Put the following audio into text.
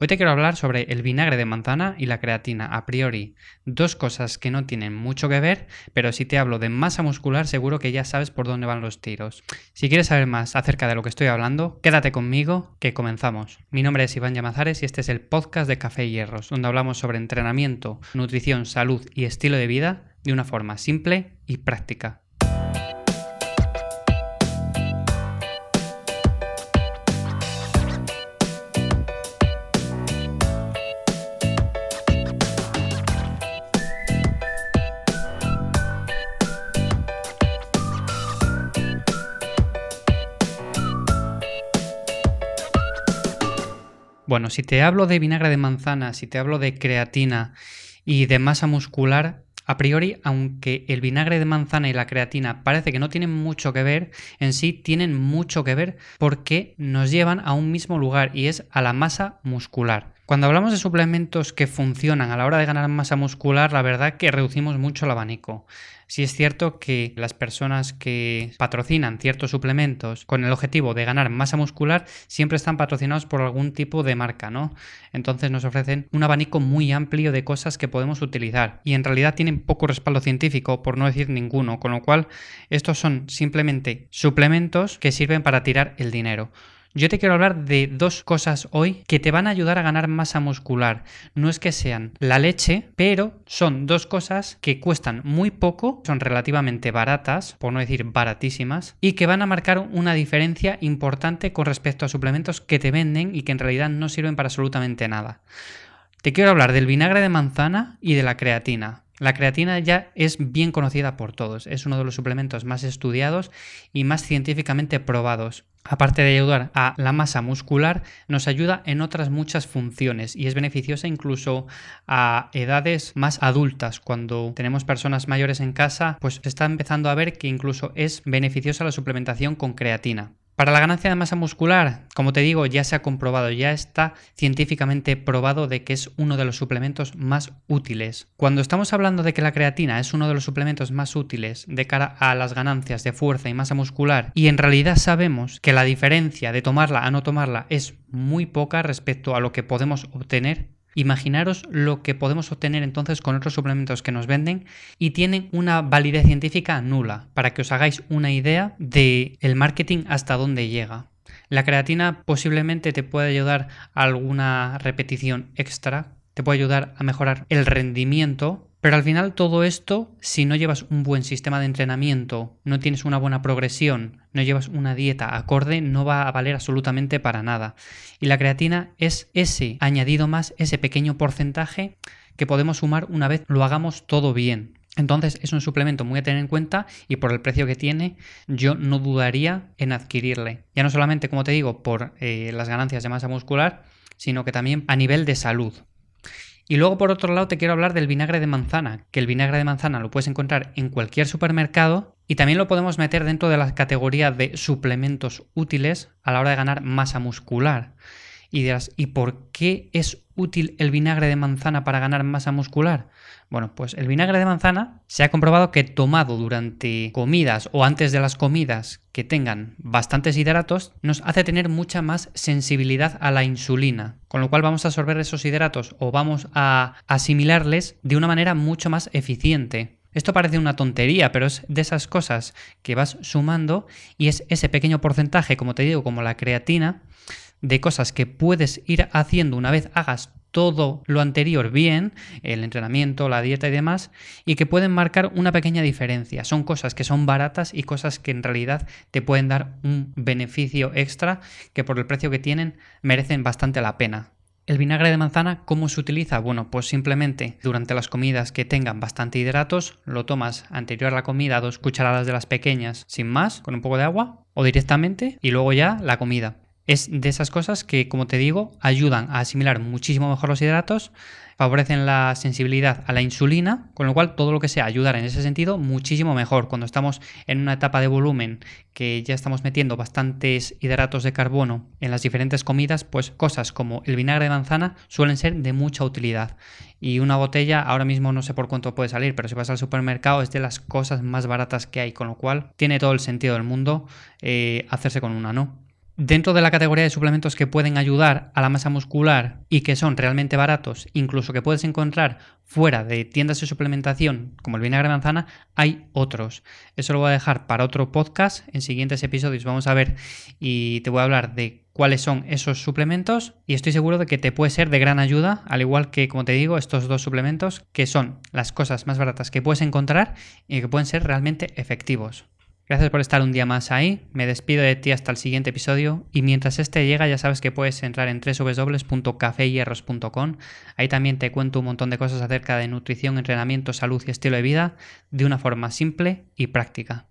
Hoy te quiero hablar sobre el vinagre de manzana y la creatina. A priori, dos cosas que no tienen mucho que ver, pero si te hablo de masa muscular seguro que ya sabes por dónde van los tiros. Si quieres saber más acerca de lo que estoy hablando, quédate conmigo que comenzamos. Mi nombre es Iván Llamazares y este es el podcast de Café y Hierros, donde hablamos sobre entrenamiento, nutrición, salud y estilo de vida de una forma simple y práctica. Bueno, si te hablo de vinagre de manzana, si te hablo de creatina y de masa muscular, a priori, aunque el vinagre de manzana y la creatina parece que no tienen mucho que ver, en sí tienen mucho que ver porque nos llevan a un mismo lugar y es a la masa muscular. Cuando hablamos de suplementos que funcionan a la hora de ganar masa muscular, la verdad que reducimos mucho el abanico. Si es cierto que las personas que patrocinan ciertos suplementos con el objetivo de ganar masa muscular siempre están patrocinados por algún tipo de marca, ¿no? Entonces nos ofrecen un abanico muy amplio de cosas que podemos utilizar y en realidad tienen poco respaldo científico, por no decir ninguno, con lo cual estos son simplemente suplementos que sirven para tirar el dinero. Yo te quiero hablar de dos cosas hoy que te van a ayudar a ganar masa muscular. No es que sean la leche, pero son dos cosas que cuestan muy poco, son relativamente baratas, por no decir baratísimas, y que van a marcar una diferencia importante con respecto a suplementos que te venden y que en realidad no sirven para absolutamente nada. Te quiero hablar del vinagre de manzana y de la creatina. La creatina ya es bien conocida por todos, es uno de los suplementos más estudiados y más científicamente probados. Aparte de ayudar a la masa muscular, nos ayuda en otras muchas funciones y es beneficiosa incluso a edades más adultas. Cuando tenemos personas mayores en casa, pues se está empezando a ver que incluso es beneficiosa la suplementación con creatina. Para la ganancia de masa muscular, como te digo, ya se ha comprobado, ya está científicamente probado de que es uno de los suplementos más útiles. Cuando estamos hablando de que la creatina es uno de los suplementos más útiles de cara a las ganancias de fuerza y masa muscular, y en realidad sabemos que la diferencia de tomarla a no tomarla es muy poca respecto a lo que podemos obtener Imaginaros lo que podemos obtener entonces con otros suplementos que nos venden y tienen una validez científica nula, para que os hagáis una idea de el marketing hasta dónde llega. La creatina posiblemente te puede ayudar a alguna repetición extra, te puede ayudar a mejorar el rendimiento, pero al final todo esto, si no llevas un buen sistema de entrenamiento, no tienes una buena progresión, no llevas una dieta acorde, no va a valer absolutamente para nada. Y la creatina es ese añadido más, ese pequeño porcentaje que podemos sumar una vez lo hagamos todo bien. Entonces es un suplemento muy a tener en cuenta y por el precio que tiene yo no dudaría en adquirirle. Ya no solamente, como te digo, por eh, las ganancias de masa muscular, sino que también a nivel de salud. Y luego por otro lado te quiero hablar del vinagre de manzana, que el vinagre de manzana lo puedes encontrar en cualquier supermercado y también lo podemos meter dentro de la categoría de suplementos útiles a la hora de ganar masa muscular. Y dirás, ¿y por qué es útil el vinagre de manzana para ganar masa muscular? Bueno, pues el vinagre de manzana se ha comprobado que tomado durante comidas o antes de las comidas que tengan bastantes hidratos nos hace tener mucha más sensibilidad a la insulina, con lo cual vamos a absorber esos hidratos o vamos a asimilarles de una manera mucho más eficiente. Esto parece una tontería, pero es de esas cosas que vas sumando y es ese pequeño porcentaje, como te digo, como la creatina, de cosas que puedes ir haciendo una vez hagas todo lo anterior bien, el entrenamiento, la dieta y demás, y que pueden marcar una pequeña diferencia. Son cosas que son baratas y cosas que en realidad te pueden dar un beneficio extra que por el precio que tienen merecen bastante la pena. El vinagre de manzana, ¿cómo se utiliza? Bueno, pues simplemente durante las comidas que tengan bastante hidratos, lo tomas anterior a la comida, dos cucharadas de las pequeñas, sin más, con un poco de agua, o directamente, y luego ya la comida. Es de esas cosas que, como te digo, ayudan a asimilar muchísimo mejor los hidratos, favorecen la sensibilidad a la insulina, con lo cual todo lo que sea ayudar en ese sentido, muchísimo mejor. Cuando estamos en una etapa de volumen que ya estamos metiendo bastantes hidratos de carbono en las diferentes comidas, pues cosas como el vinagre de manzana suelen ser de mucha utilidad. Y una botella, ahora mismo no sé por cuánto puede salir, pero si vas al supermercado es de las cosas más baratas que hay, con lo cual tiene todo el sentido del mundo eh, hacerse con una, ¿no? Dentro de la categoría de suplementos que pueden ayudar a la masa muscular y que son realmente baratos, incluso que puedes encontrar fuera de tiendas de suplementación como el vinagre de manzana, hay otros. Eso lo voy a dejar para otro podcast. En siguientes episodios vamos a ver y te voy a hablar de cuáles son esos suplementos y estoy seguro de que te puede ser de gran ayuda, al igual que, como te digo, estos dos suplementos que son las cosas más baratas que puedes encontrar y que pueden ser realmente efectivos. Gracias por estar un día más ahí. Me despido de ti hasta el siguiente episodio. Y mientras este llega, ya sabes que puedes entrar en www.cafeyhierros.com. Ahí también te cuento un montón de cosas acerca de nutrición, entrenamiento, salud y estilo de vida de una forma simple y práctica.